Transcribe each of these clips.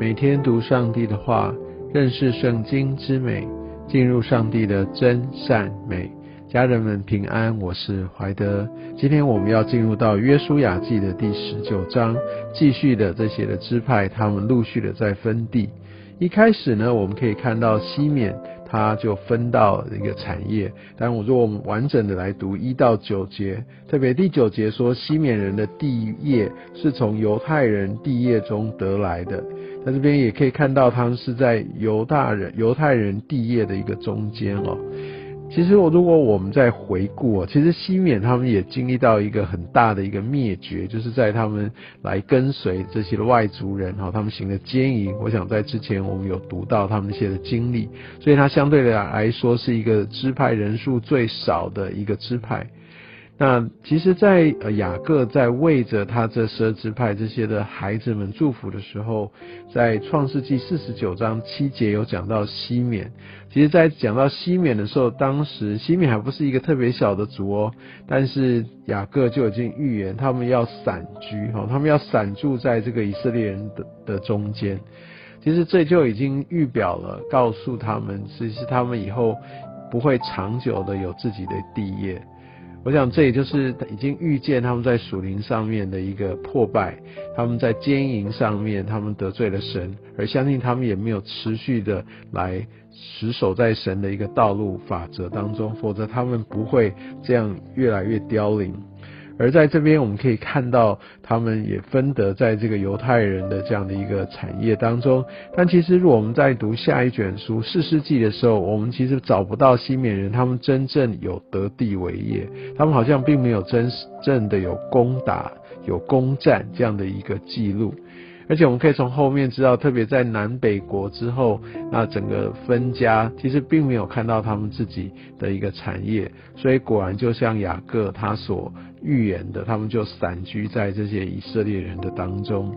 每天读上帝的话，认识圣经之美，进入上帝的真善美。家人们平安，我是怀德。今天我们要进入到约书亚记的第十九章，继续的这些的支派，他们陆续的在分地。一开始呢，我们可以看到西缅。他就分到一个产业，但我如果我们完整的来读一到九节，特别第九节说西缅人的地业是从犹太人地业中得来的，在这边也可以看到他们是在犹大人犹太人地业的一个中间哦。其实，我如果我们在回顾，其实西缅他们也经历到一个很大的一个灭绝，就是在他们来跟随这些外族人哈，他们行的奸淫。我想在之前我们有读到他们一些的经历，所以它相对的来说是一个支派人数最少的一个支派。那其实，在呃雅各在为着他这十二支派这些的孩子们祝福的时候，在创世纪四十九章七节有讲到西缅。其实，在讲到西缅的时候，当时西缅还不是一个特别小的族哦，但是雅各就已经预言他们要散居哈，他们要散住在这个以色列人的的中间。其实这就已经预表了，告诉他们，其实他们以后不会长久的有自己的地业。我想，这也就是已经预见他们在属灵上面的一个破败，他们在奸淫上面，他们得罪了神，而相信他们也没有持续的来持守在神的一个道路法则当中，否则他们不会这样越来越凋零。而在这边，我们可以看到，他们也分得在这个犹太人的这样的一个产业当中。但其实，如果我们在读下一卷书《四世纪》的时候，我们其实找不到西缅人他们真正有得地为业，他们好像并没有真正的有攻打、有攻占这样的一个记录。而且我们可以从后面知道，特别在南北国之后，那整个分家其实并没有看到他们自己的一个产业，所以果然就像雅各他所预言的，他们就散居在这些以色列人的当中。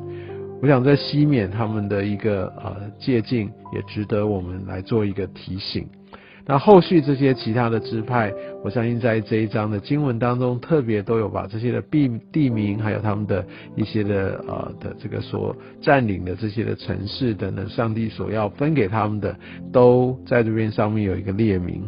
我想在西缅他们的一个呃借鉴，也值得我们来做一个提醒。那后续这些其他的支派，我相信在这一章的经文当中，特别都有把这些的地地名，还有他们的一些的呃的这个所占领的这些的城市等等，上帝所要分给他们的，都在这边上面有一个列名。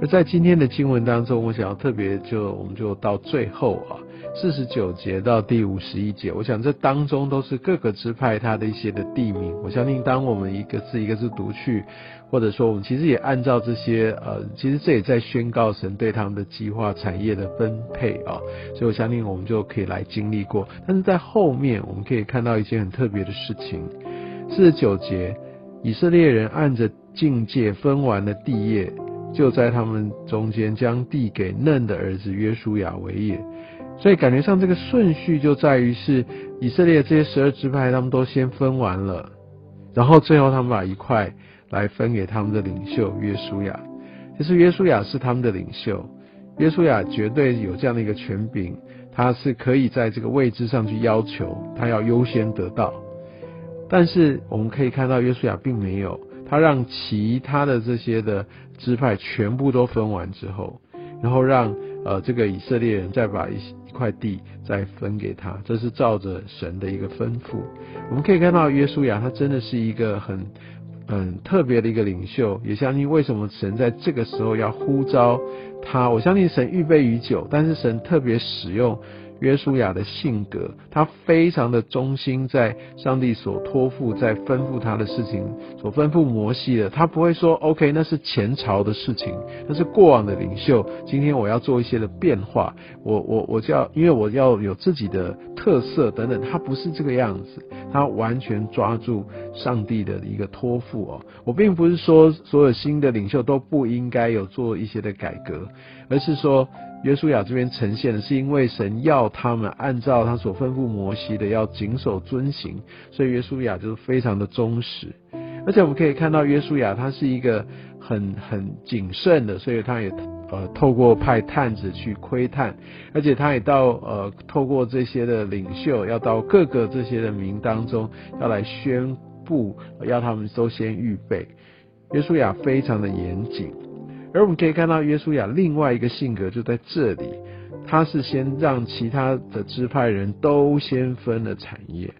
而在今天的经文当中，我想要特别就我们就到最后啊。四十九节到第五十一节，我想这当中都是各个支派它的一些的地名。我相信，当我们一个字一个字读去，或者说我们其实也按照这些呃，其实这也在宣告神对他们的计划产业的分配啊。所以我相信我们就可以来经历过。但是在后面我们可以看到一件很特别的事情。四十九节，以色列人按着境界分完了地业，就在他们中间将地给嫩的儿子约书亚为业。所以感觉上这个顺序就在于是以色列这些十二支派，他们都先分完了，然后最后他们把一块来分给他们的领袖约书亚。其实约书亚是他们的领袖，约书亚绝对有这样的一个权柄，他是可以在这个位置上去要求他要优先得到。但是我们可以看到约书亚并没有，他让其他的这些的支派全部都分完之后，然后让呃这个以色列人再把一一。块地再分给他，这是照着神的一个吩咐。我们可以看到，约书亚他真的是一个很很特别的一个领袖，也相信为什么神在这个时候要呼召他。我相信神预备已久，但是神特别使用。约书亚的性格，他非常的忠心，在上帝所托付、在吩咐他的事情，所吩咐摩西的，他不会说 “OK”，那是前朝的事情，那是过往的领袖。今天我要做一些的变化，我我我就要，因为我要有自己的特色等等，他不是这个样子，他完全抓住上帝的一个托付哦。我并不是说所有新的领袖都不应该有做一些的改革，而是说。约书亚这边呈现的是因为神要他们按照他所吩咐摩西的要谨守遵行，所以约书亚就是非常的忠实。而且我们可以看到约书亚他是一个很很谨慎的，所以他也呃透过派探子去窥探，而且他也到呃透过这些的领袖要到各个这些的民当中要来宣布，要他们都先预备。约书亚非常的严谨。而我们可以看到，约书亚另外一个性格就在这里，他是先让其他的支派人都先分了产业。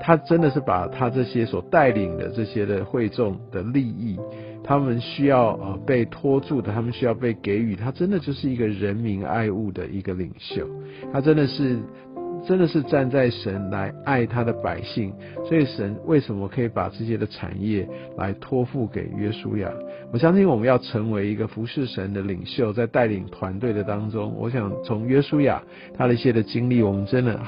他真的是把他这些所带领的这些的会众的利益，他们需要呃被托住的，他们需要被给予，他真的就是一个人民爱物的一个领袖，他真的是。真的是站在神来爱他的百姓，所以神为什么可以把这些的产业来托付给约书亚？我相信我们要成为一个服侍神的领袖，在带领团队的当中，我想从约书亚他的一些的经历，我们真的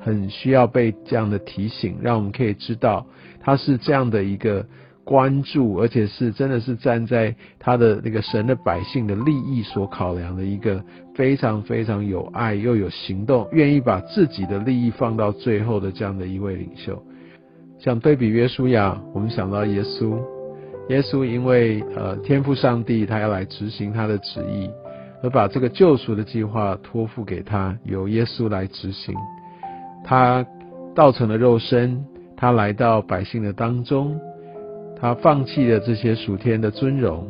很需要被这样的提醒，让我们可以知道他是这样的一个。关注，而且是真的是站在他的那个神的百姓的利益所考量的一个非常非常有爱又有行动，愿意把自己的利益放到最后的这样的一位领袖。像对比约书亚，我们想到耶稣，耶稣因为呃天赋上帝他要来执行他的旨意，而把这个救赎的计划托付给他，由耶稣来执行。他道成了肉身，他来到百姓的当中。他放弃了这些属天的尊荣，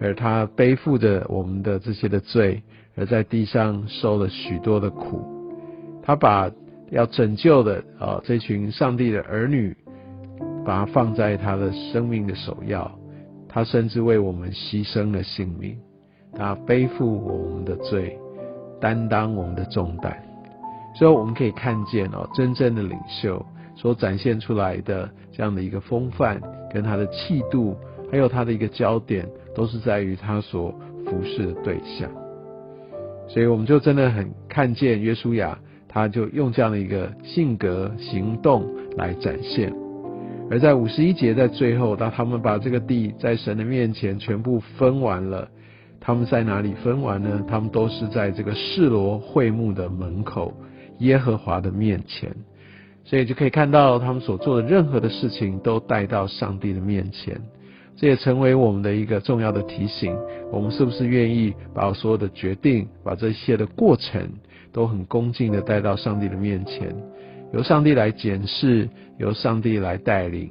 而他背负着我们的这些的罪，而在地上受了许多的苦。他把要拯救的啊这群上帝的儿女，把它放在他的生命的首要。他甚至为我们牺牲了性命，他背负我们的罪，担当我们的重担。所以我们可以看见哦，真正的领袖。所展现出来的这样的一个风范，跟他的气度，还有他的一个焦点，都是在于他所服侍的对象。所以我们就真的很看见约书亚，他就用这样的一个性格行动来展现。而在五十一节，在最后，当他们把这个地在神的面前全部分完了，他们在哪里分完呢？他们都是在这个示罗会幕的门口，耶和华的面前。所以就可以看到，他们所做的任何的事情都带到上帝的面前，这也成为我们的一个重要的提醒。我们是不是愿意把所有的决定、把这些的过程，都很恭敬的带到上帝的面前，由上帝来检视，由上帝来带领。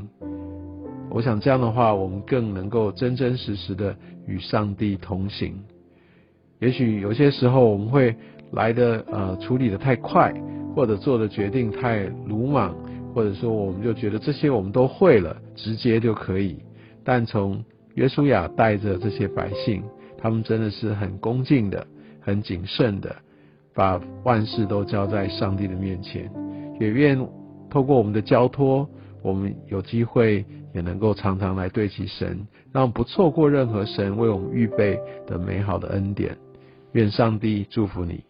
我想这样的话，我们更能够真真实实的与上帝同行。也许有些时候我们会来的呃处理的太快。或者做的决定太鲁莽，或者说我们就觉得这些我们都会了，直接就可以。但从约书亚带着这些百姓，他们真的是很恭敬的、很谨慎的，把万事都交在上帝的面前。也愿透过我们的交托，我们有机会也能够常常来对齐神，让不错过任何神为我们预备的美好的恩典。愿上帝祝福你。